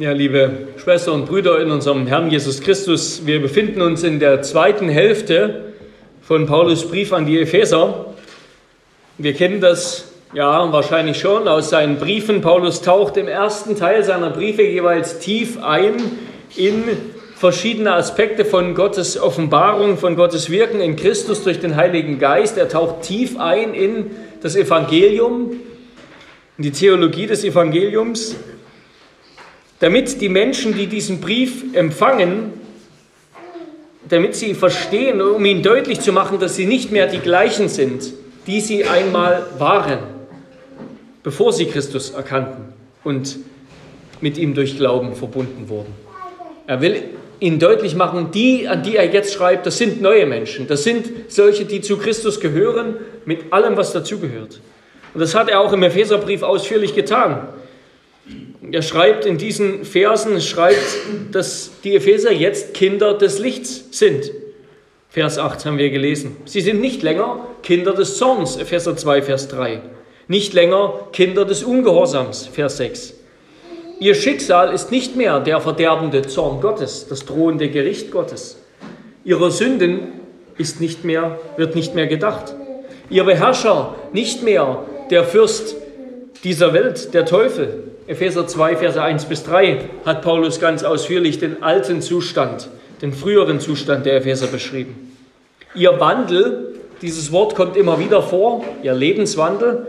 Ja, liebe Schwestern und Brüder in unserem Herrn Jesus Christus, wir befinden uns in der zweiten Hälfte von Paulus Brief an die Epheser. Wir kennen das ja wahrscheinlich schon aus seinen Briefen. Paulus taucht im ersten Teil seiner Briefe jeweils tief ein in verschiedene Aspekte von Gottes Offenbarung, von Gottes Wirken in Christus durch den Heiligen Geist. Er taucht tief ein in das Evangelium, in die Theologie des Evangeliums damit die Menschen, die diesen Brief empfangen, damit sie verstehen, um ihnen deutlich zu machen, dass sie nicht mehr die gleichen sind, die sie einmal waren, bevor sie Christus erkannten und mit ihm durch Glauben verbunden wurden. Er will ihnen deutlich machen, die, an die er jetzt schreibt, das sind neue Menschen, das sind solche, die zu Christus gehören, mit allem, was dazugehört. Und das hat er auch im Epheserbrief ausführlich getan. Er schreibt in diesen Versen, schreibt, dass die Epheser jetzt Kinder des Lichts sind. Vers 8 haben wir gelesen. Sie sind nicht länger Kinder des Zorns, Epheser 2, Vers 3. Nicht länger Kinder des Ungehorsams, Vers 6. Ihr Schicksal ist nicht mehr der verderbende Zorn Gottes, das drohende Gericht Gottes. Ihrer Sünden ist nicht mehr, wird nicht mehr gedacht. Ihr Beherrscher nicht mehr der Fürst dieser Welt, der Teufel, Epheser 2, Verse 1 bis 3 hat Paulus ganz ausführlich den alten Zustand, den früheren Zustand der Epheser beschrieben. Ihr Wandel, dieses Wort kommt immer wieder vor, ihr Lebenswandel,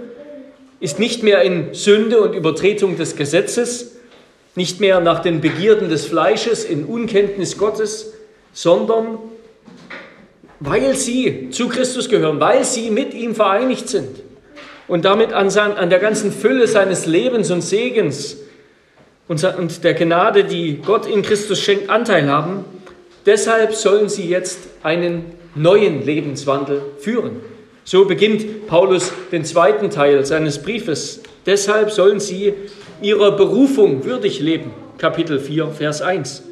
ist nicht mehr in Sünde und Übertretung des Gesetzes, nicht mehr nach den Begierden des Fleisches, in Unkenntnis Gottes, sondern weil sie zu Christus gehören, weil sie mit ihm vereinigt sind und damit an, sein, an der ganzen Fülle seines Lebens und Segens und, und der Gnade, die Gott in Christus schenkt, Anteil haben. Deshalb sollen sie jetzt einen neuen Lebenswandel führen. So beginnt Paulus den zweiten Teil seines Briefes. Deshalb sollen sie ihrer Berufung würdig leben. Kapitel 4, Vers 1.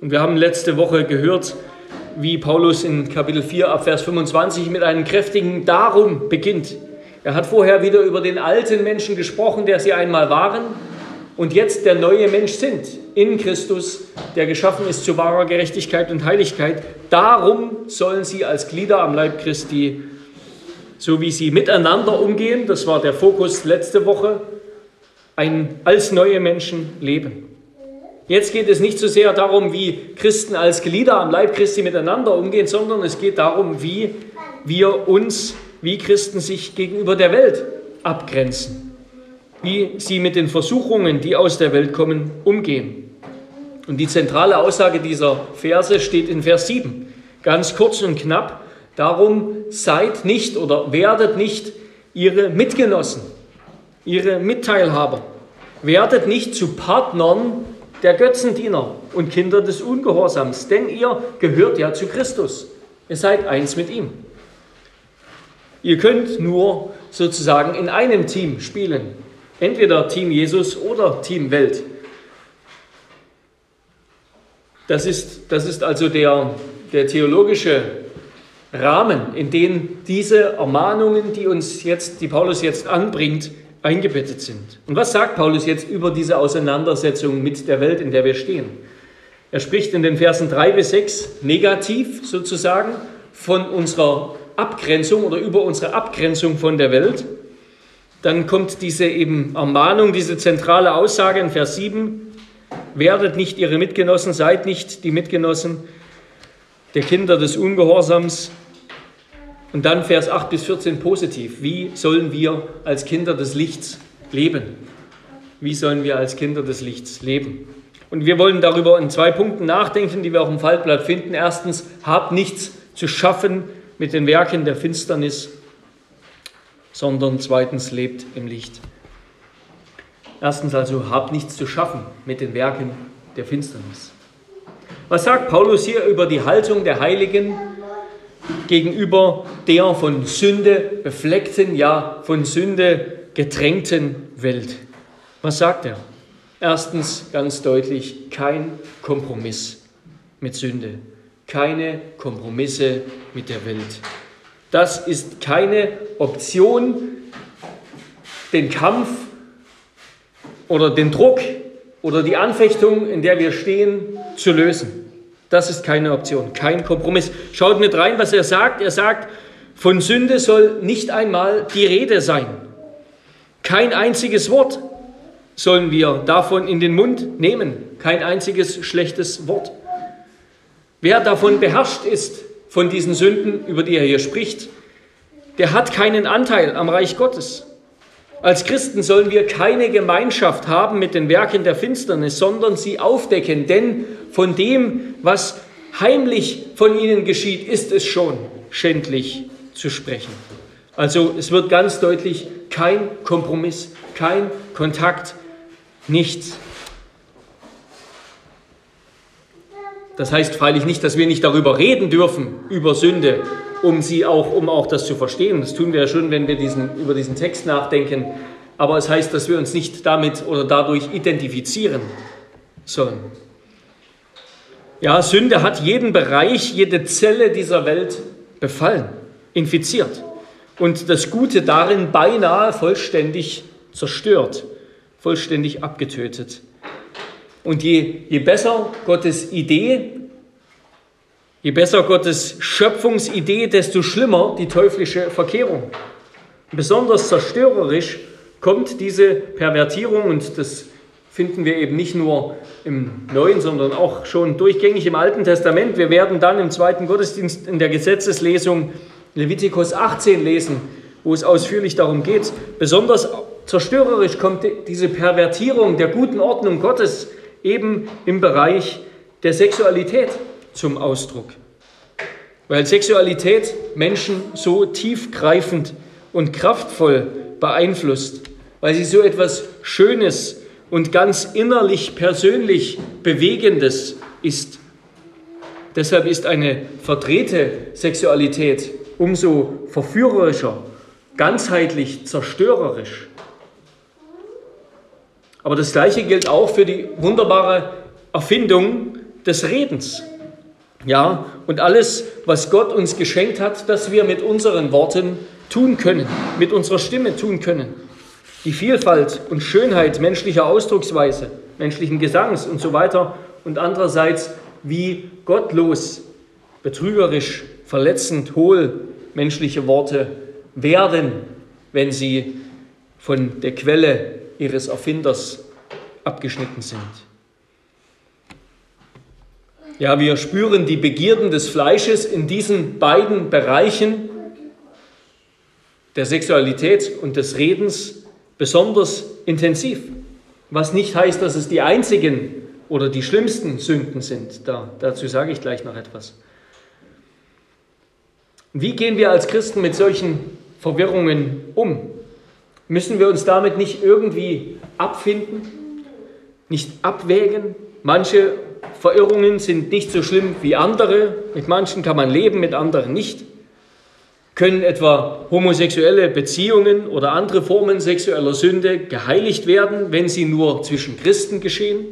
Und wir haben letzte Woche gehört, wie Paulus in Kapitel 4 ab Vers 25 mit einem kräftigen Darum beginnt. Er hat vorher wieder über den alten Menschen gesprochen, der sie einmal waren und jetzt der neue Mensch sind in Christus, der geschaffen ist zu wahrer Gerechtigkeit und Heiligkeit. Darum sollen sie als Glieder am Leib Christi, so wie sie miteinander umgehen, das war der Fokus letzte Woche, ein, als neue Menschen leben. Jetzt geht es nicht so sehr darum, wie Christen als Glieder am Leib Christi miteinander umgehen, sondern es geht darum, wie wir uns wie Christen sich gegenüber der Welt abgrenzen, wie sie mit den Versuchungen, die aus der Welt kommen, umgehen. Und die zentrale Aussage dieser Verse steht in Vers 7, ganz kurz und knapp. Darum seid nicht oder werdet nicht ihre Mitgenossen, ihre Mitteilhaber. Werdet nicht zu Partnern der Götzendiener und Kinder des Ungehorsams, denn ihr gehört ja zu Christus. Ihr seid eins mit ihm. Ihr könnt nur sozusagen in einem Team spielen. Entweder Team Jesus oder Team Welt. Das ist, das ist also der, der theologische Rahmen, in den diese Ermahnungen, die uns jetzt, die Paulus jetzt anbringt, eingebettet sind. Und was sagt Paulus jetzt über diese Auseinandersetzung mit der Welt, in der wir stehen? Er spricht in den Versen 3 bis 6 negativ sozusagen von unserer Abgrenzung oder über unsere Abgrenzung von der Welt. Dann kommt diese eben Ermahnung, diese zentrale Aussage in Vers 7, werdet nicht ihre Mitgenossen, seid nicht die Mitgenossen der Kinder des Ungehorsams. Und dann Vers 8 bis 14 positiv. Wie sollen wir als Kinder des Lichts leben? Wie sollen wir als Kinder des Lichts leben? Und wir wollen darüber in zwei Punkten nachdenken, die wir auch im Faltblatt finden. Erstens, habt nichts zu schaffen mit den Werken der Finsternis, sondern zweitens lebt im Licht. Erstens also, habt nichts zu schaffen mit den Werken der Finsternis. Was sagt Paulus hier über die Haltung der Heiligen gegenüber der von Sünde befleckten, ja von Sünde getränkten Welt? Was sagt er? Erstens ganz deutlich, kein Kompromiss mit Sünde keine Kompromisse mit der Welt. Das ist keine Option, den Kampf oder den Druck oder die Anfechtung, in der wir stehen, zu lösen. Das ist keine Option, kein Kompromiss. Schaut mit rein, was er sagt. Er sagt, von Sünde soll nicht einmal die Rede sein. Kein einziges Wort sollen wir davon in den Mund nehmen. Kein einziges schlechtes Wort. Wer davon beherrscht ist, von diesen Sünden, über die er hier spricht, der hat keinen Anteil am Reich Gottes. Als Christen sollen wir keine Gemeinschaft haben mit den Werken der Finsternis, sondern sie aufdecken, denn von dem, was heimlich von ihnen geschieht, ist es schon schändlich zu sprechen. Also es wird ganz deutlich kein Kompromiss, kein Kontakt, nichts. Das heißt freilich nicht, dass wir nicht darüber reden dürfen, über Sünde, um sie auch, um auch das zu verstehen. Das tun wir ja schon, wenn wir diesen, über diesen Text nachdenken. Aber es heißt, dass wir uns nicht damit oder dadurch identifizieren sollen. Ja, Sünde hat jeden Bereich, jede Zelle dieser Welt befallen, infiziert und das Gute darin beinahe vollständig zerstört, vollständig abgetötet. Und je, je besser Gottes Idee Je besser Gottes Schöpfungsidee, desto schlimmer die teuflische Verkehrung. Besonders zerstörerisch kommt diese Pervertierung und das finden wir eben nicht nur im Neuen, sondern auch schon durchgängig im Alten Testament. Wir werden dann im zweiten Gottesdienst in der Gesetzeslesung Levitikus 18 lesen, wo es ausführlich darum geht. Besonders zerstörerisch kommt diese Pervertierung der guten Ordnung Gottes eben im Bereich der Sexualität zum Ausdruck. Weil Sexualität Menschen so tiefgreifend und kraftvoll beeinflusst, weil sie so etwas Schönes und ganz innerlich persönlich Bewegendes ist. Deshalb ist eine verdrehte Sexualität umso verführerischer, ganzheitlich zerstörerisch. Aber das Gleiche gilt auch für die wunderbare Erfindung des Redens. Ja, und alles, was Gott uns geschenkt hat, dass wir mit unseren Worten tun können, mit unserer Stimme tun können. Die Vielfalt und Schönheit menschlicher Ausdrucksweise, menschlichen Gesangs und so weiter und andererseits wie gottlos, betrügerisch, verletzend, hohl menschliche Worte werden, wenn sie von der Quelle ihres Erfinders abgeschnitten sind. Ja, wir spüren die Begierden des Fleisches in diesen beiden Bereichen der Sexualität und des Redens besonders intensiv. Was nicht heißt, dass es die einzigen oder die schlimmsten Sünden sind. Da, dazu sage ich gleich noch etwas. Wie gehen wir als Christen mit solchen Verwirrungen um? Müssen wir uns damit nicht irgendwie abfinden, nicht abwägen? Manche Verirrungen sind nicht so schlimm wie andere. Mit manchen kann man leben, mit anderen nicht. Können etwa homosexuelle Beziehungen oder andere Formen sexueller Sünde geheiligt werden, wenn sie nur zwischen Christen geschehen?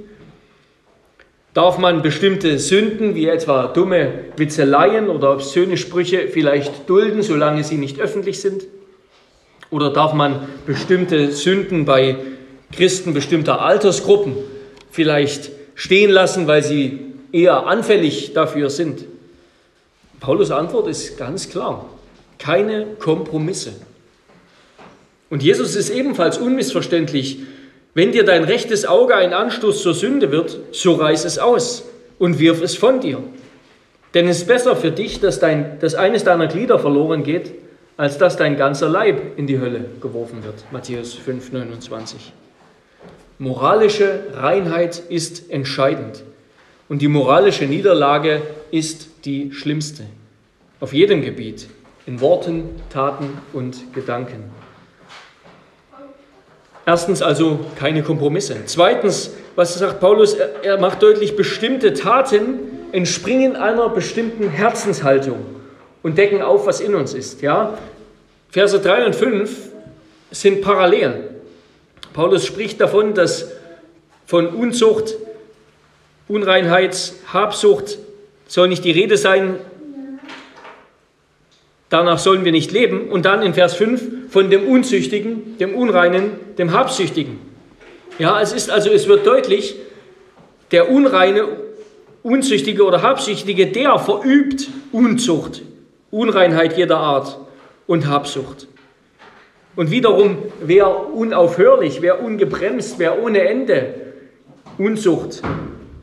Darf man bestimmte Sünden, wie etwa dumme Witzeleien oder obszöne Sprüche, vielleicht dulden, solange sie nicht öffentlich sind? Oder darf man bestimmte Sünden bei Christen bestimmter Altersgruppen vielleicht stehen lassen, weil sie eher anfällig dafür sind? Paulus Antwort ist ganz klar. Keine Kompromisse. Und Jesus ist ebenfalls unmissverständlich. Wenn dir dein rechtes Auge ein Anstoß zur Sünde wird, so reiß es aus und wirf es von dir. Denn es ist besser für dich, dass, dein, dass eines deiner Glieder verloren geht, als dass dein ganzer Leib in die Hölle geworfen wird. Matthäus 5, 29. Moralische Reinheit ist entscheidend und die moralische Niederlage ist die schlimmste. Auf jedem Gebiet, in Worten, Taten und Gedanken. Erstens also keine Kompromisse. Zweitens, was sagt Paulus? Er macht deutlich, bestimmte Taten entspringen einer bestimmten Herzenshaltung und decken auf, was in uns ist. Ja? Verse 3 und 5 sind parallel. Paulus spricht davon, dass von Unzucht, Unreinheit, Habsucht soll nicht die Rede sein, danach sollen wir nicht leben. Und dann in Vers 5 von dem Unzüchtigen, dem Unreinen, dem Habsüchtigen. Ja, es ist also, es wird deutlich, der unreine, unzüchtige oder habsüchtige, der verübt Unzucht, Unreinheit jeder Art und Habsucht. Und wiederum, wer unaufhörlich, wer ungebremst, wer ohne Ende Unzucht,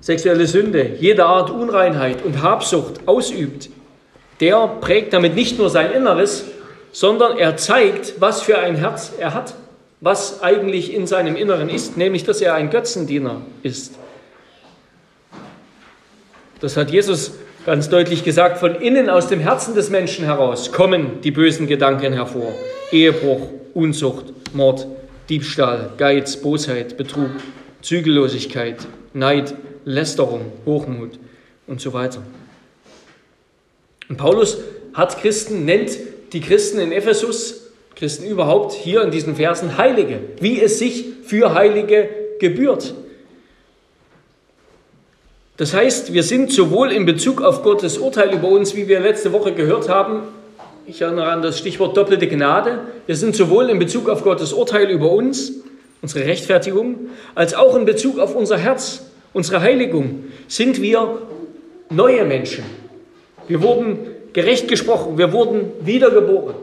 sexuelle Sünde, jeder Art Unreinheit und Habsucht ausübt, der prägt damit nicht nur sein Inneres, sondern er zeigt, was für ein Herz er hat, was eigentlich in seinem Inneren ist, nämlich dass er ein Götzendiener ist. Das hat Jesus ganz deutlich gesagt, von innen aus dem Herzen des Menschen heraus kommen die bösen Gedanken hervor. Ehebruch, Unzucht, Mord, Diebstahl, Geiz, Bosheit, Betrug, Zügellosigkeit, Neid, Lästerung, Hochmut und so weiter. Und Paulus hat Christen, nennt die Christen in Ephesus, Christen überhaupt, hier in diesen Versen Heilige, wie es sich für Heilige gebührt. Das heißt, wir sind sowohl in Bezug auf Gottes Urteil über uns, wie wir letzte Woche gehört haben, ich erinnere an das Stichwort doppelte Gnade, wir sind sowohl in Bezug auf Gottes Urteil über uns, unsere Rechtfertigung, als auch in Bezug auf unser Herz, unsere Heiligung, sind wir neue Menschen. Wir wurden gerecht gesprochen, wir wurden wiedergeboren.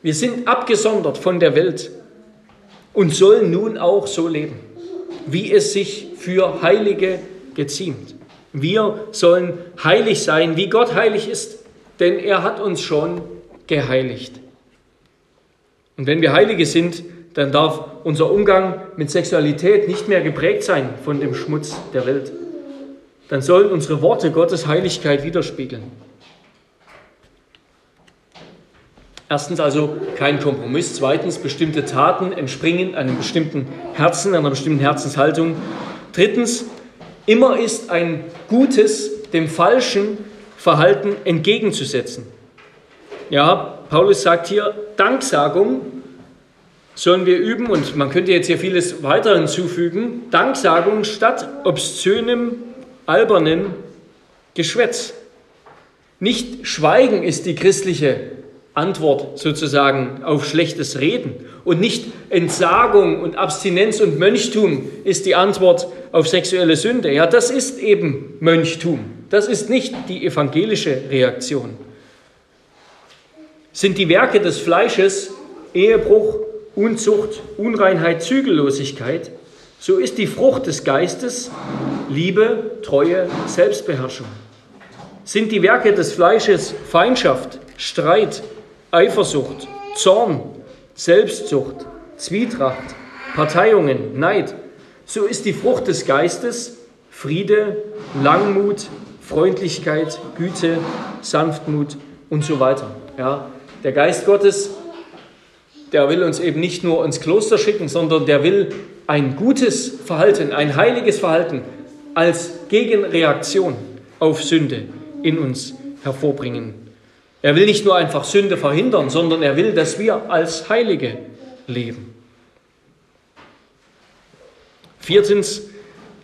Wir sind abgesondert von der Welt und sollen nun auch so leben, wie es sich für Heilige geziemt. Wir sollen heilig sein, wie Gott heilig ist, denn er hat uns schon geheiligt. Und wenn wir Heilige sind, dann darf unser Umgang mit Sexualität nicht mehr geprägt sein von dem Schmutz der Welt. Dann sollen unsere Worte Gottes Heiligkeit widerspiegeln. Erstens also kein Kompromiss. Zweitens, bestimmte Taten entspringen einem bestimmten Herzen, einer bestimmten Herzenshaltung. Drittens, immer ist ein gutes dem falschen Verhalten entgegenzusetzen. Ja, Paulus sagt hier, Danksagung sollen wir üben und man könnte jetzt hier vieles weiter hinzufügen. Danksagung statt obszönem, albernen Geschwätz. Nicht Schweigen ist die christliche Antwort sozusagen auf schlechtes Reden. Und nicht Entsagung und Abstinenz und Mönchtum ist die Antwort auf sexuelle Sünde. Ja, das ist eben Mönchtum. Das ist nicht die evangelische Reaktion. Sind die Werke des Fleisches Ehebruch, Unzucht, Unreinheit, Zügellosigkeit, so ist die Frucht des Geistes Liebe, Treue, Selbstbeherrschung. Sind die Werke des Fleisches Feindschaft, Streit, Eifersucht, Zorn, Selbstsucht, Zwietracht, Parteiungen, Neid, so ist die Frucht des Geistes Friede, Langmut, Freundlichkeit, Güte, Sanftmut und so weiter. Ja, der Geist Gottes, der will uns eben nicht nur ins Kloster schicken, sondern der will ein gutes Verhalten, ein heiliges Verhalten als Gegenreaktion auf Sünde in uns hervorbringen. Er will nicht nur einfach Sünde verhindern, sondern er will, dass wir als Heilige leben. Viertens,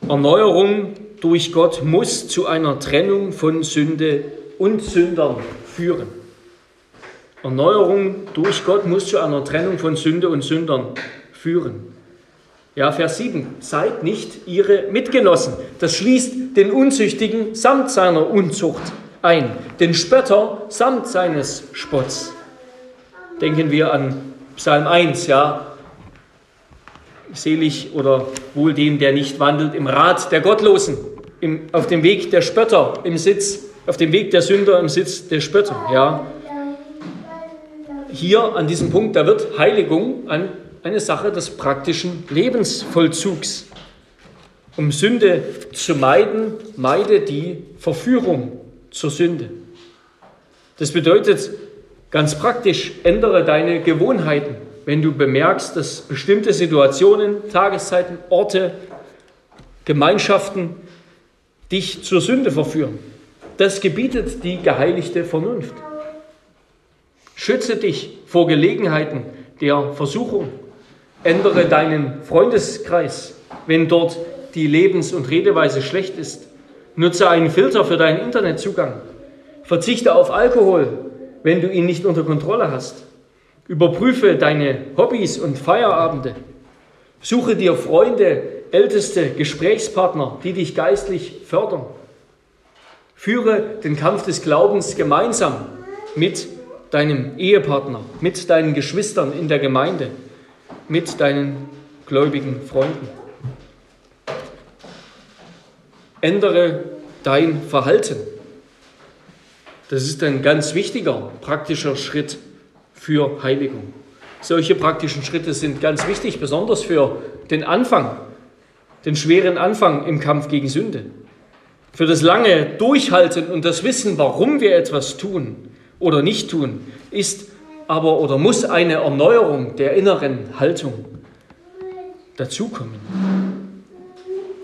Erneuerung durch Gott muss zu einer Trennung von Sünde und Sündern führen. Erneuerung durch Gott muss zu einer Trennung von Sünde und Sündern führen. Ja, Vers 7. Seid nicht ihre Mitgenossen. Das schließt den Unzüchtigen samt seiner Unzucht ein, den Spötter samt seines Spotts. Denken wir an Psalm 1, ja. Selig oder wohl dem, der nicht wandelt im Rat der Gottlosen, im, auf dem Weg der Spötter im Sitz, auf dem Weg der Sünder im Sitz der Spötter, ja. Hier an diesem Punkt, da wird Heiligung an eine Sache des praktischen Lebensvollzugs. Um Sünde zu meiden, meide die Verführung zur Sünde. Das bedeutet ganz praktisch, ändere deine Gewohnheiten, wenn du bemerkst, dass bestimmte Situationen, Tageszeiten, Orte, Gemeinschaften dich zur Sünde verführen. Das gebietet die geheiligte Vernunft. Schütze dich vor Gelegenheiten der Versuchung. Ändere deinen Freundeskreis, wenn dort die Lebens- und Redeweise schlecht ist. Nutze einen Filter für deinen Internetzugang. Verzichte auf Alkohol, wenn du ihn nicht unter Kontrolle hast. Überprüfe deine Hobbys und Feierabende. Suche dir Freunde, älteste Gesprächspartner, die dich geistlich fördern. Führe den Kampf des Glaubens gemeinsam mit deinem Ehepartner, mit deinen Geschwistern in der Gemeinde, mit deinen gläubigen Freunden. Ändere dein Verhalten. Das ist ein ganz wichtiger praktischer Schritt für Heiligung. Solche praktischen Schritte sind ganz wichtig, besonders für den Anfang, den schweren Anfang im Kampf gegen Sünde. Für das lange Durchhalten und das Wissen, warum wir etwas tun oder nicht tun, ist aber oder muss eine Erneuerung der inneren Haltung dazukommen.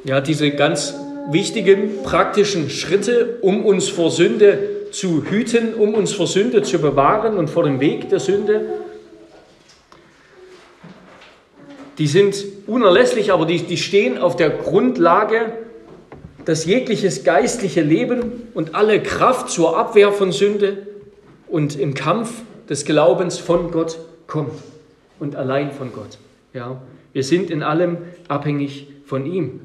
Ja, diese ganz wichtigen praktischen Schritte, um uns vor Sünde zu hüten, um uns vor Sünde zu bewahren und vor dem Weg der Sünde, die sind unerlässlich, aber die, die stehen auf der Grundlage, dass jegliches geistliche Leben und alle Kraft zur Abwehr von Sünde und im Kampf des Glaubens von Gott kommt und allein von Gott. Ja, wir sind in allem abhängig von ihm.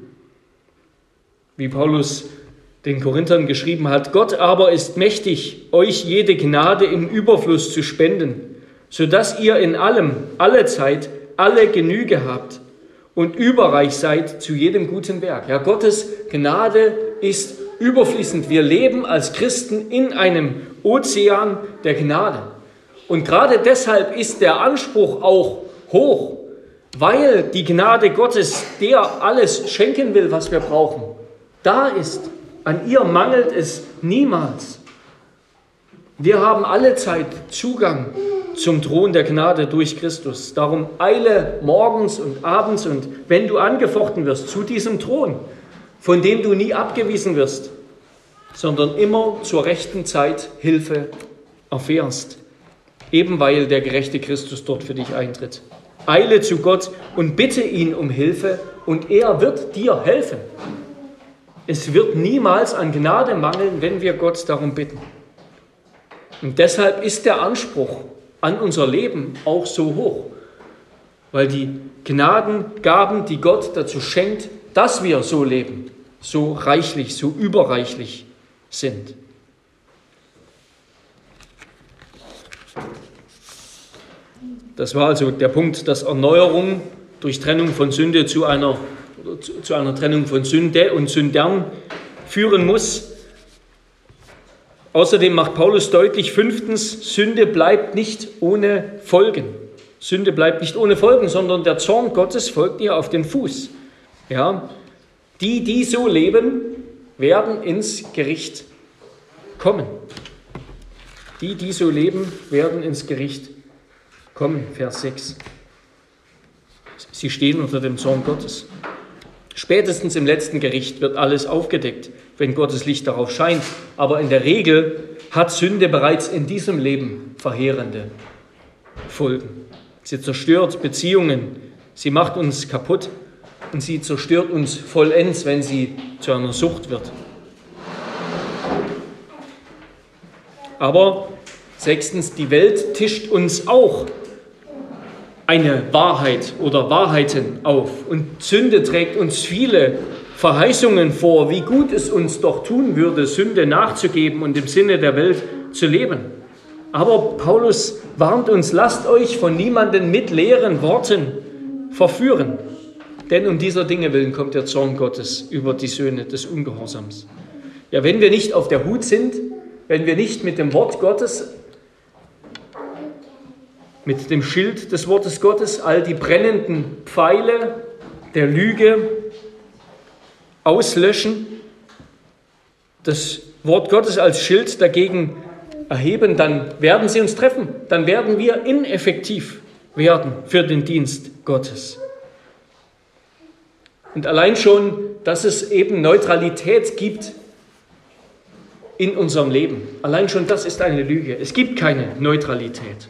Wie Paulus den Korinthern geschrieben hat, Gott aber ist mächtig, euch jede Gnade im Überfluss zu spenden, sodass ihr in allem, alle Zeit, alle Genüge habt und überreich seid zu jedem guten Werk. Ja, Gottes Gnade ist überfließend. Wir leben als Christen in einem Ozean der Gnade. Und gerade deshalb ist der Anspruch auch hoch, weil die Gnade Gottes, der alles schenken will, was wir brauchen, da ist. An ihr mangelt es niemals. Wir haben alle Zeit Zugang zum Thron der Gnade durch Christus. Darum eile morgens und abends und wenn du angefochten wirst zu diesem Thron, von dem du nie abgewiesen wirst, sondern immer zur rechten Zeit Hilfe erfährst, eben weil der gerechte Christus dort für dich eintritt. Eile zu Gott und bitte ihn um Hilfe und er wird dir helfen. Es wird niemals an Gnade mangeln, wenn wir Gott darum bitten. Und deshalb ist der Anspruch an unser Leben auch so hoch, weil die Gnadengaben, die Gott dazu schenkt, dass wir so leben, so reichlich, so überreichlich sind. Das war also der Punkt, dass Erneuerung durch Trennung von Sünde zu einer, zu einer Trennung von Sünde und Sündern führen muss. Außerdem macht Paulus deutlich, fünftens, Sünde bleibt nicht ohne Folgen. Sünde bleibt nicht ohne Folgen, sondern der Zorn Gottes folgt ihr auf den Fuß. Ja, die, die so leben, werden ins Gericht kommen. Die, die so leben, werden ins Gericht kommen. Vers 6. Sie stehen unter dem Zorn Gottes. Spätestens im letzten Gericht wird alles aufgedeckt, wenn Gottes Licht darauf scheint. Aber in der Regel hat Sünde bereits in diesem Leben verheerende Folgen. Sie zerstört Beziehungen, sie macht uns kaputt und sie zerstört uns vollends, wenn sie zu einer Sucht wird. Aber sechstens, die Welt tischt uns auch eine Wahrheit oder Wahrheiten auf. Und Sünde trägt uns viele Verheißungen vor, wie gut es uns doch tun würde, Sünde nachzugeben und im Sinne der Welt zu leben. Aber Paulus warnt uns, lasst euch von niemanden mit leeren Worten verführen. Denn um dieser Dinge willen kommt der Zorn Gottes über die Söhne des Ungehorsams. Ja, wenn wir nicht auf der Hut sind, wenn wir nicht mit dem Wort Gottes, mit dem Schild des Wortes Gottes all die brennenden Pfeile der Lüge auslöschen, das Wort Gottes als Schild dagegen erheben, dann werden sie uns treffen, dann werden wir ineffektiv werden für den Dienst Gottes. Und allein schon, dass es eben Neutralität gibt in unserem Leben. Allein schon das ist eine Lüge. Es gibt keine Neutralität.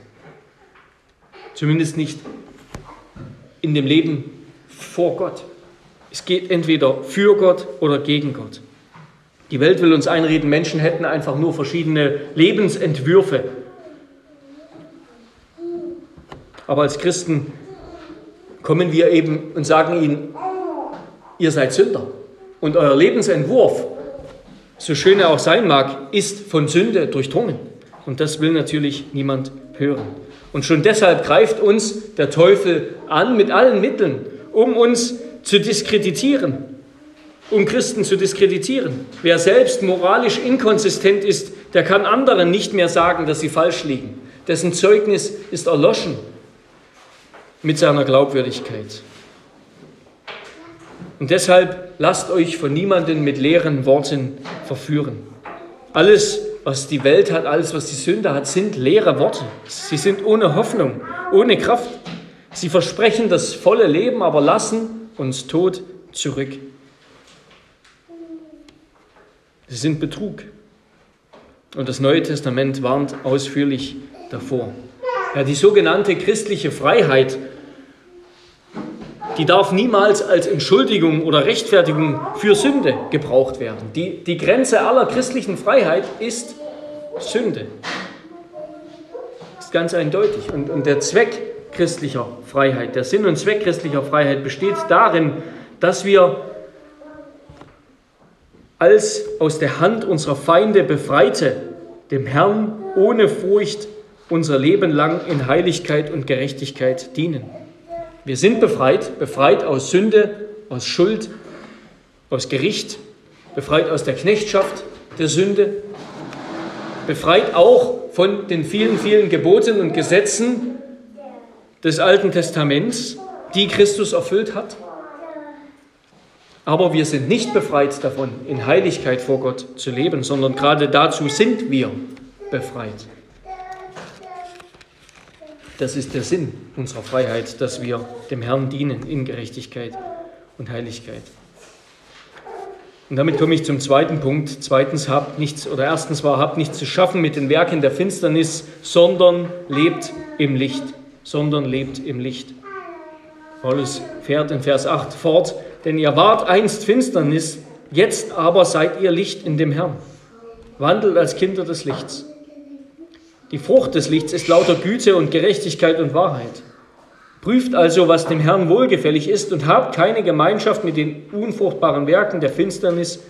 Zumindest nicht in dem Leben vor Gott. Es geht entweder für Gott oder gegen Gott. Die Welt will uns einreden, Menschen hätten einfach nur verschiedene Lebensentwürfe. Aber als Christen kommen wir eben und sagen ihnen, ihr seid Sünder. Und euer Lebensentwurf, so schön er auch sein mag, ist von Sünde durchdrungen. Und das will natürlich niemand hören. Und schon deshalb greift uns der Teufel an mit allen Mitteln, um uns zu diskreditieren, um Christen zu diskreditieren. Wer selbst moralisch inkonsistent ist, der kann anderen nicht mehr sagen, dass sie falsch liegen. Dessen Zeugnis ist erloschen mit seiner Glaubwürdigkeit. Und deshalb lasst euch von niemandem mit leeren Worten verführen. Alles, was die Welt hat, alles, was die Sünde hat, sind leere Worte. Sie sind ohne Hoffnung, ohne Kraft. Sie versprechen das volle Leben, aber lassen uns tot zurück. Sie sind Betrug. Und das Neue Testament warnt ausführlich davor. Ja, die sogenannte christliche Freiheit, die darf niemals als Entschuldigung oder Rechtfertigung für Sünde gebraucht werden. Die, die Grenze aller christlichen Freiheit ist Sünde. Ist ganz eindeutig. Und, und der Zweck christlicher Freiheit, der Sinn und Zweck christlicher Freiheit besteht darin, dass wir als aus der Hand unserer Feinde befreite, dem Herrn ohne Furcht unser Leben lang in Heiligkeit und Gerechtigkeit dienen. Wir sind befreit, befreit aus Sünde, aus Schuld, aus Gericht, befreit aus der Knechtschaft der Sünde, befreit auch von den vielen, vielen Geboten und Gesetzen des Alten Testaments, die Christus erfüllt hat. Aber wir sind nicht befreit davon, in Heiligkeit vor Gott zu leben, sondern gerade dazu sind wir befreit. Das ist der Sinn unserer Freiheit, dass wir dem Herrn dienen in Gerechtigkeit und Heiligkeit. Und damit komme ich zum zweiten Punkt. Zweitens habt nichts, oder erstens war, habt nichts zu schaffen mit den Werken der Finsternis, sondern lebt im Licht. Sondern lebt im Licht. Paulus fährt in Vers 8 fort, denn ihr wart einst Finsternis, jetzt aber seid ihr Licht in dem Herrn. Wandelt als Kinder des Lichts. Die Frucht des Lichts ist lauter Güte und Gerechtigkeit und Wahrheit. Prüft also, was dem Herrn wohlgefällig ist und habt keine Gemeinschaft mit den unfruchtbaren Werken der Finsternis,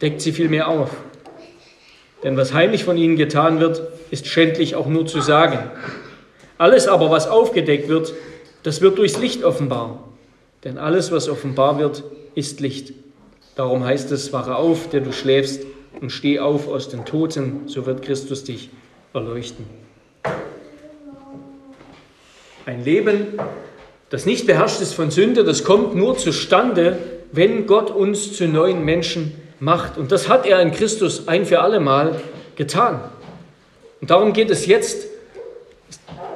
deckt sie vielmehr auf. Denn was heimlich von ihnen getan wird, ist schändlich auch nur zu sagen. Alles aber, was aufgedeckt wird, das wird durchs Licht offenbar. Denn alles, was offenbar wird, ist Licht. Darum heißt es, wache auf, der du schläfst, und steh auf aus den Toten, so wird Christus dich erleuchten. Ein Leben, das nicht beherrscht ist von Sünde, das kommt nur zustande, wenn Gott uns zu neuen Menschen macht. Und das hat er in Christus ein für alle Mal getan. Und darum geht es jetzt,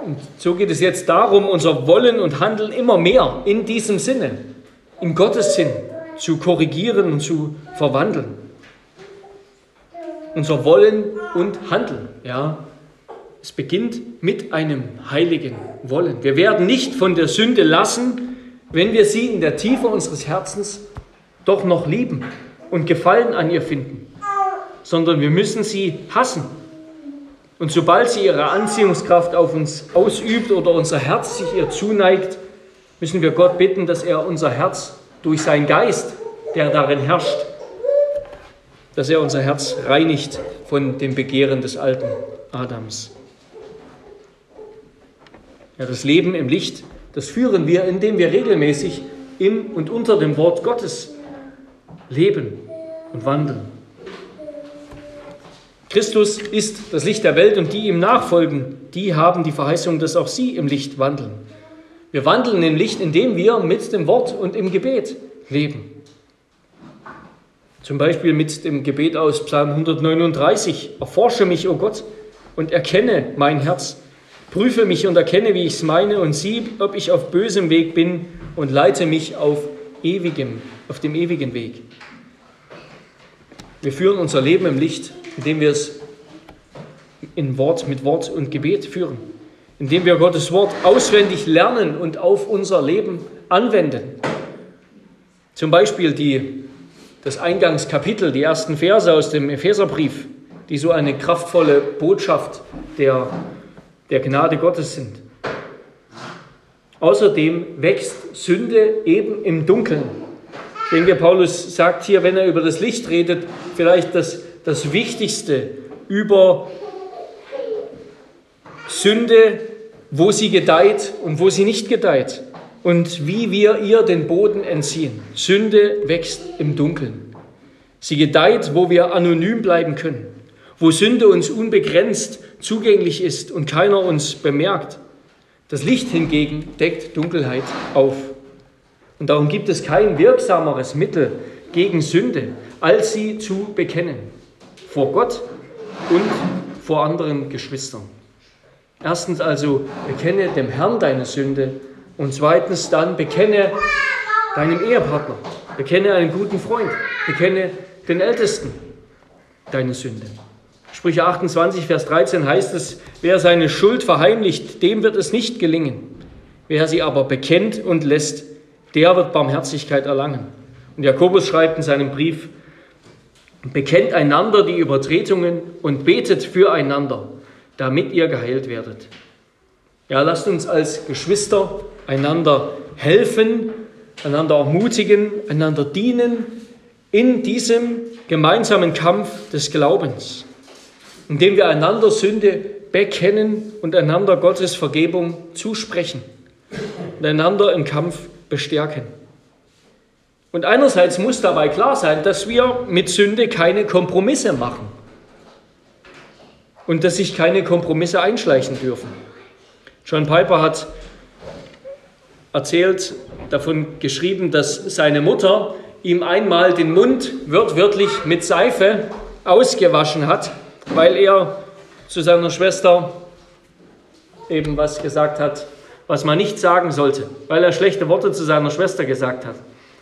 und so geht es jetzt darum, unser Wollen und Handeln immer mehr in diesem Sinne, in Gottes Sinn, zu korrigieren und zu verwandeln. Unser Wollen und Handeln, ja, es beginnt mit einem heiligen Wollen. Wir werden nicht von der Sünde lassen, wenn wir sie in der Tiefe unseres Herzens doch noch lieben und Gefallen an ihr finden, sondern wir müssen sie hassen. Und sobald sie ihre Anziehungskraft auf uns ausübt oder unser Herz sich ihr zuneigt, müssen wir Gott bitten, dass er unser Herz durch seinen Geist, der darin herrscht, dass er unser Herz reinigt von dem Begehren des alten Adams. Ja, das Leben im Licht, das führen wir, indem wir regelmäßig im und unter dem Wort Gottes leben und wandeln. Christus ist das Licht der Welt und die ihm nachfolgen, die haben die Verheißung, dass auch sie im Licht wandeln. Wir wandeln im Licht, indem wir mit dem Wort und im Gebet leben. Zum Beispiel mit dem Gebet aus Psalm 139. Erforsche mich, o oh Gott, und erkenne mein Herz. Prüfe mich und erkenne, wie ich es meine, und sieh, ob ich auf bösem Weg bin und leite mich auf ewigem, auf dem ewigen Weg. Wir führen unser Leben im Licht, indem wir es in Wort, mit Wort und Gebet führen, indem wir Gottes Wort auswendig lernen und auf unser Leben anwenden. Zum Beispiel die, das Eingangskapitel, die ersten Verse aus dem Epheserbrief, die so eine kraftvolle Botschaft der der Gnade Gottes sind. Außerdem wächst Sünde eben im Dunkeln. Ich denke, Paulus sagt hier, wenn er über das Licht redet, vielleicht das, das Wichtigste über Sünde, wo sie gedeiht und wo sie nicht gedeiht und wie wir ihr den Boden entziehen. Sünde wächst im Dunkeln. Sie gedeiht, wo wir anonym bleiben können, wo Sünde uns unbegrenzt zugänglich ist und keiner uns bemerkt. Das Licht hingegen deckt Dunkelheit auf. Und darum gibt es kein wirksameres Mittel gegen Sünde, als sie zu bekennen. Vor Gott und vor anderen Geschwistern. Erstens also, bekenne dem Herrn deine Sünde und zweitens dann, bekenne deinem Ehepartner, bekenne einen guten Freund, bekenne den Ältesten deine Sünde. Sprüche 28, Vers 13 heißt es, wer seine Schuld verheimlicht, dem wird es nicht gelingen. Wer sie aber bekennt und lässt, der wird Barmherzigkeit erlangen. Und Jakobus schreibt in seinem Brief, bekennt einander die Übertretungen und betet füreinander, damit ihr geheilt werdet. Ja, lasst uns als Geschwister einander helfen, einander ermutigen, einander dienen in diesem gemeinsamen Kampf des Glaubens, indem wir einander Sünde bekennen und einander Gottes Vergebung zusprechen und einander im Kampf bestärken. Und einerseits muss dabei klar sein, dass wir mit Sünde keine Kompromisse machen und dass sich keine Kompromisse einschleichen dürfen. John Piper hat erzählt, davon geschrieben, dass seine Mutter ihm einmal den Mund wörtlich mit Seife ausgewaschen hat, weil er zu seiner Schwester eben was gesagt hat, was man nicht sagen sollte, weil er schlechte Worte zu seiner Schwester gesagt hat.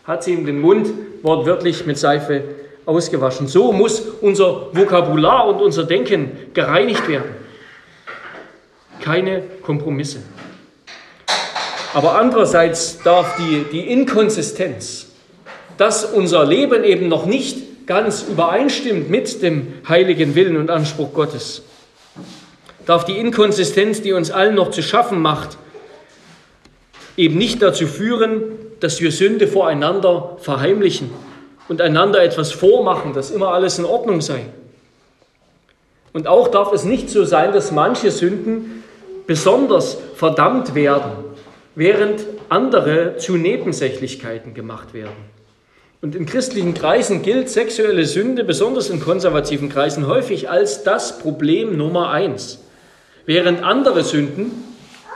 Hat sie ihm den Mund wortwörtlich mit Seife ausgewaschen. So muss unser Vokabular und unser Denken gereinigt werden. Keine Kompromisse. Aber andererseits darf die, die Inkonsistenz, dass unser Leben eben noch nicht ganz übereinstimmt mit dem heiligen Willen und Anspruch Gottes, darf die Inkonsistenz, die uns allen noch zu schaffen macht, eben nicht dazu führen, dass wir Sünde voreinander verheimlichen und einander etwas vormachen, dass immer alles in Ordnung sei. Und auch darf es nicht so sein, dass manche Sünden besonders verdammt werden, während andere zu Nebensächlichkeiten gemacht werden. Und in christlichen Kreisen gilt sexuelle Sünde, besonders in konservativen Kreisen, häufig als das Problem Nummer eins. Während andere Sünden,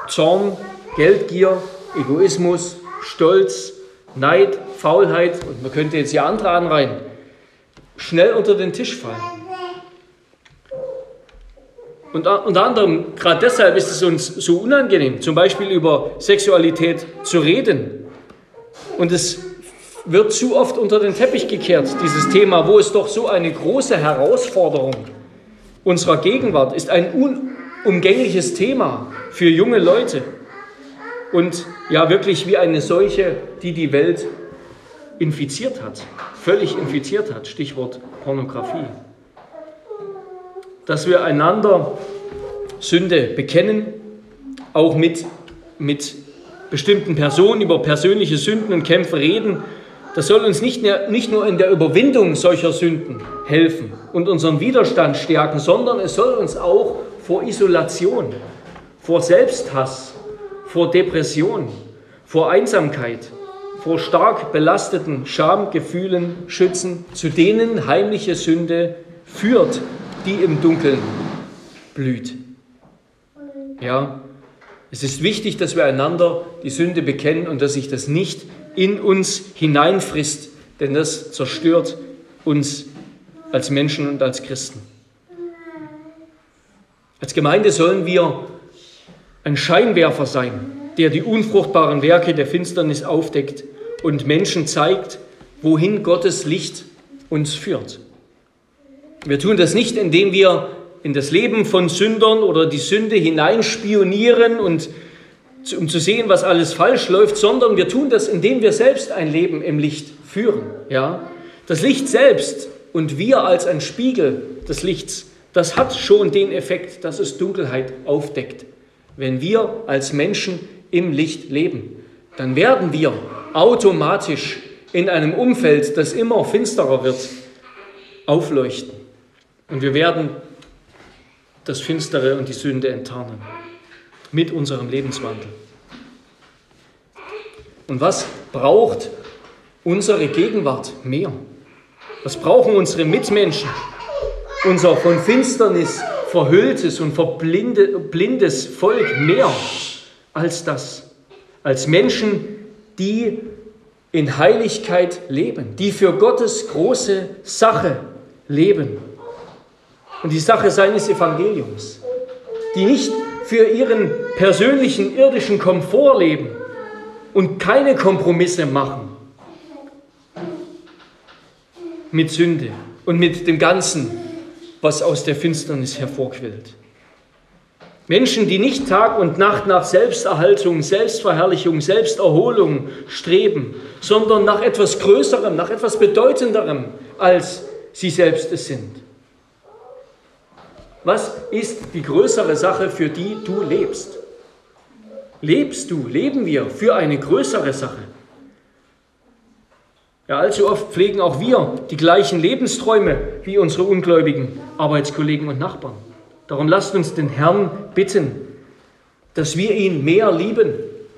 Zorn, Geldgier, Egoismus, Stolz, Neid, Faulheit und man könnte jetzt ja andere anreihen, schnell unter den Tisch fallen. Und unter anderem, gerade deshalb ist es uns so unangenehm, zum Beispiel über Sexualität zu reden. Und es wird zu oft unter den Teppich gekehrt, dieses Thema, wo es doch so eine große Herausforderung unserer Gegenwart ist, ein unumgängliches Thema für junge Leute und ja wirklich wie eine Seuche, die die Welt infiziert hat, völlig infiziert hat, Stichwort Pornografie. Dass wir einander Sünde bekennen, auch mit, mit bestimmten Personen über persönliche Sünden und Kämpfe reden, das soll uns nicht, nicht nur in der Überwindung solcher Sünden helfen und unseren Widerstand stärken, sondern es soll uns auch vor Isolation, vor Selbsthass, vor Depression, vor Einsamkeit, vor stark belasteten Schamgefühlen schützen, zu denen heimliche Sünde führt, die im Dunkeln blüht. Ja, es ist wichtig, dass wir einander die Sünde bekennen und dass sich das nicht in uns hineinfrisst, denn das zerstört uns als Menschen und als Christen. Als Gemeinde sollen wir ein Scheinwerfer sein, der die unfruchtbaren Werke der Finsternis aufdeckt und Menschen zeigt, wohin Gottes Licht uns führt. Wir tun das nicht, indem wir in das Leben von Sündern oder die Sünde hineinspionieren und um zu sehen, was alles falsch läuft, sondern wir tun das, indem wir selbst ein Leben im Licht führen. Ja? Das Licht selbst und wir als ein Spiegel des Lichts, das hat schon den Effekt, dass es Dunkelheit aufdeckt. Wenn wir als Menschen im Licht leben, dann werden wir automatisch in einem Umfeld, das immer finsterer wird, aufleuchten. Und wir werden das Finstere und die Sünde enttarnen mit unserem Lebenswandel. Und was braucht unsere Gegenwart mehr? Was brauchen unsere Mitmenschen? Unser von Finsternis verhülltes und verblindes Volk mehr als das. Als Menschen, die in Heiligkeit leben, die für Gottes große Sache leben. Und die Sache seines Evangeliums, die nicht für ihren persönlichen irdischen Komfort leben und keine Kompromisse machen mit Sünde und mit dem Ganzen, was aus der Finsternis hervorquillt. Menschen, die nicht Tag und Nacht nach Selbsterhaltung, Selbstverherrlichung, Selbsterholung streben, sondern nach etwas Größerem, nach etwas Bedeutenderem, als sie selbst es sind. Was ist die größere Sache, für die du lebst? Lebst du, leben wir für eine größere Sache? Ja, allzu oft pflegen auch wir die gleichen Lebensträume wie unsere ungläubigen Arbeitskollegen und Nachbarn. Darum lasst uns den Herrn bitten, dass wir ihn mehr lieben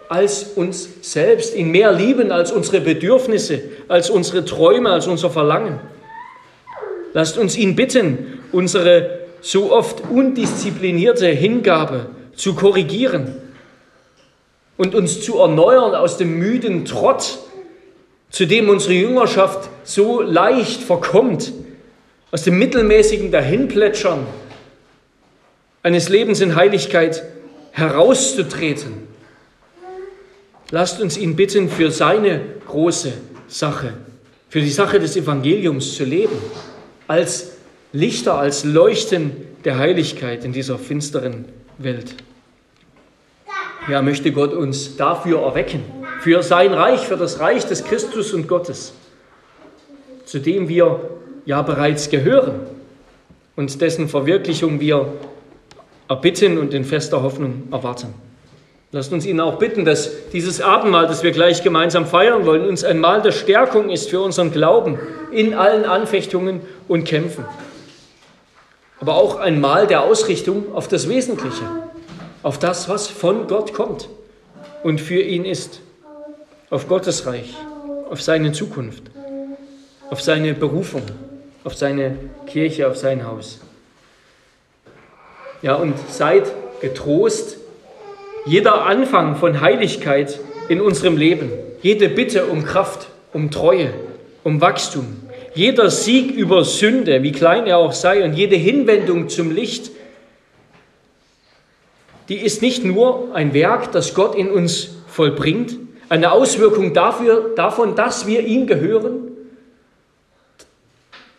als uns selbst, ihn mehr lieben als unsere Bedürfnisse, als unsere Träume, als unser Verlangen. Lasst uns ihn bitten, unsere so oft undisziplinierte Hingabe zu korrigieren und uns zu erneuern aus dem müden Trott, zu dem unsere Jüngerschaft so leicht verkommt, aus dem mittelmäßigen Dahinplätschern eines Lebens in Heiligkeit herauszutreten. Lasst uns ihn bitten, für seine große Sache, für die Sache des Evangeliums zu leben, als Lichter, als Leuchten der Heiligkeit in dieser finsteren Welt. Ja, möchte Gott uns dafür erwecken, für sein Reich, für das Reich des Christus und Gottes, zu dem wir ja bereits gehören und dessen Verwirklichung wir erbitten und in fester Hoffnung erwarten. Lasst uns ihn auch bitten, dass dieses Abendmahl, das wir gleich gemeinsam feiern wollen, uns ein Mahl der Stärkung ist für unseren Glauben in allen Anfechtungen und Kämpfen aber auch ein Mal der Ausrichtung auf das Wesentliche, auf das, was von Gott kommt und für ihn ist, auf Gottes Reich, auf seine Zukunft, auf seine Berufung, auf seine Kirche, auf sein Haus. Ja, und seid getrost, jeder Anfang von Heiligkeit in unserem Leben, jede Bitte um Kraft, um Treue, um Wachstum, jeder Sieg über Sünde, wie klein er auch sei, und jede Hinwendung zum Licht, die ist nicht nur ein Werk, das Gott in uns vollbringt, eine Auswirkung dafür, davon, dass wir ihm gehören,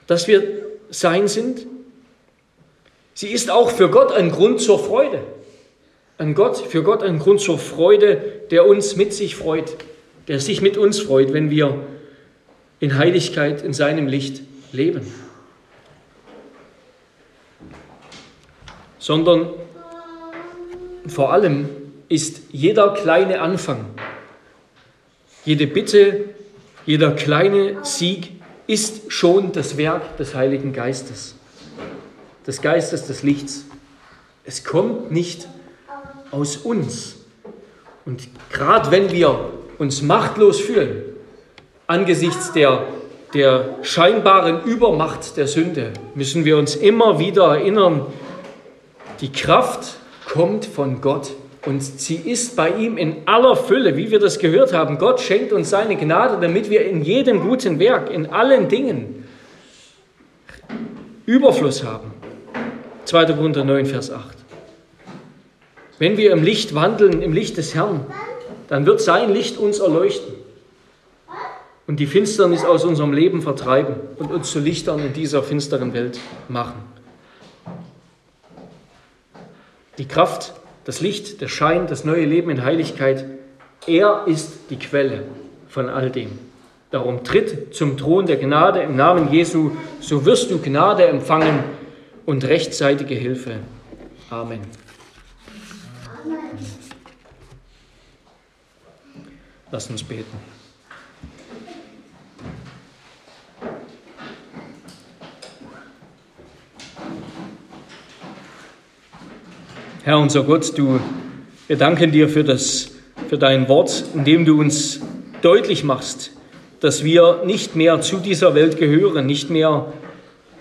dass wir sein sind. Sie ist auch für Gott ein Grund zur Freude. Ein Gott, für Gott ein Grund zur Freude, der uns mit sich freut, der sich mit uns freut, wenn wir in Heiligkeit, in seinem Licht leben. Sondern vor allem ist jeder kleine Anfang, jede Bitte, jeder kleine Sieg ist schon das Werk des Heiligen Geistes, des Geistes des Lichts. Es kommt nicht aus uns. Und gerade wenn wir uns machtlos fühlen, angesichts der, der scheinbaren Übermacht der Sünde müssen wir uns immer wieder erinnern, die Kraft kommt von Gott und sie ist bei ihm in aller Fülle, wie wir das gehört haben. Gott schenkt uns seine Gnade, damit wir in jedem guten Werk, in allen Dingen Überfluss haben. 2. Korinther 9, Vers 8. Wenn wir im Licht wandeln, im Licht des Herrn, dann wird sein Licht uns erleuchten und die Finsternis aus unserem Leben vertreiben und uns zu Lichtern in dieser finsteren Welt machen. Die Kraft, das Licht, der Schein, das neue Leben in Heiligkeit, er ist die Quelle von all dem. Darum tritt zum Thron der Gnade im Namen Jesu, so wirst du Gnade empfangen und rechtzeitige Hilfe. Amen. Lass uns beten. Herr unser Gott, du, wir danken dir für, das, für dein Wort, in dem du uns deutlich machst, dass wir nicht mehr zu dieser Welt gehören, nicht mehr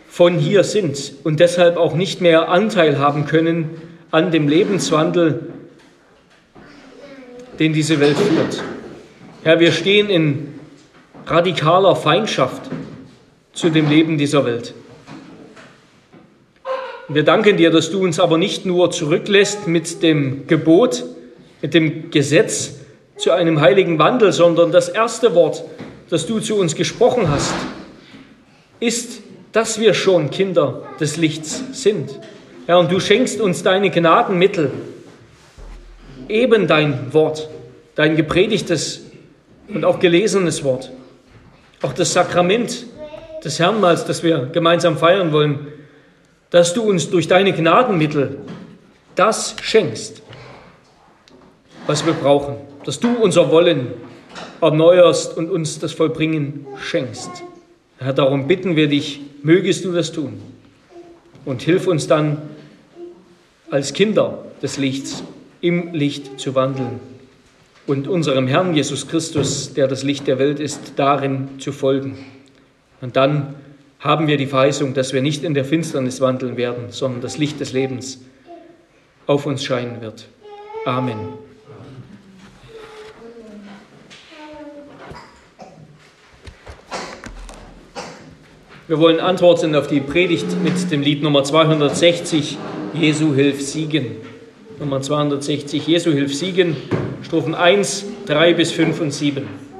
von hier sind und deshalb auch nicht mehr Anteil haben können an dem Lebenswandel, den diese Welt führt. Herr, wir stehen in radikaler Feindschaft zu dem Leben dieser Welt. Wir danken dir, dass du uns aber nicht nur zurücklässt mit dem Gebot, mit dem Gesetz zu einem heiligen Wandel, sondern das erste Wort, das du zu uns gesprochen hast, ist, dass wir schon Kinder des Lichts sind. Herr, und du schenkst uns deine Gnadenmittel, eben dein Wort, dein gepredigtes und auch gelesenes Wort, auch das Sakrament des Herrnmahls, das wir gemeinsam feiern wollen, dass du uns durch deine Gnadenmittel das schenkst, was wir brauchen, dass du unser Wollen erneuerst und uns das Vollbringen schenkst. Herr, darum bitten wir dich, mögest du das tun und hilf uns dann als Kinder des Lichts im Licht zu wandeln und unserem Herrn Jesus Christus, der das Licht der Welt ist, darin zu folgen. Und dann haben wir die Verheißung, dass wir nicht in der Finsternis wandeln werden, sondern das Licht des Lebens auf uns scheinen wird. Amen. Wir wollen antworten auf die Predigt mit dem Lied Nummer 260, Jesu hilf siegen. Nummer 260, Jesu hilf siegen, Strophen 1, 3 bis 5 und 7.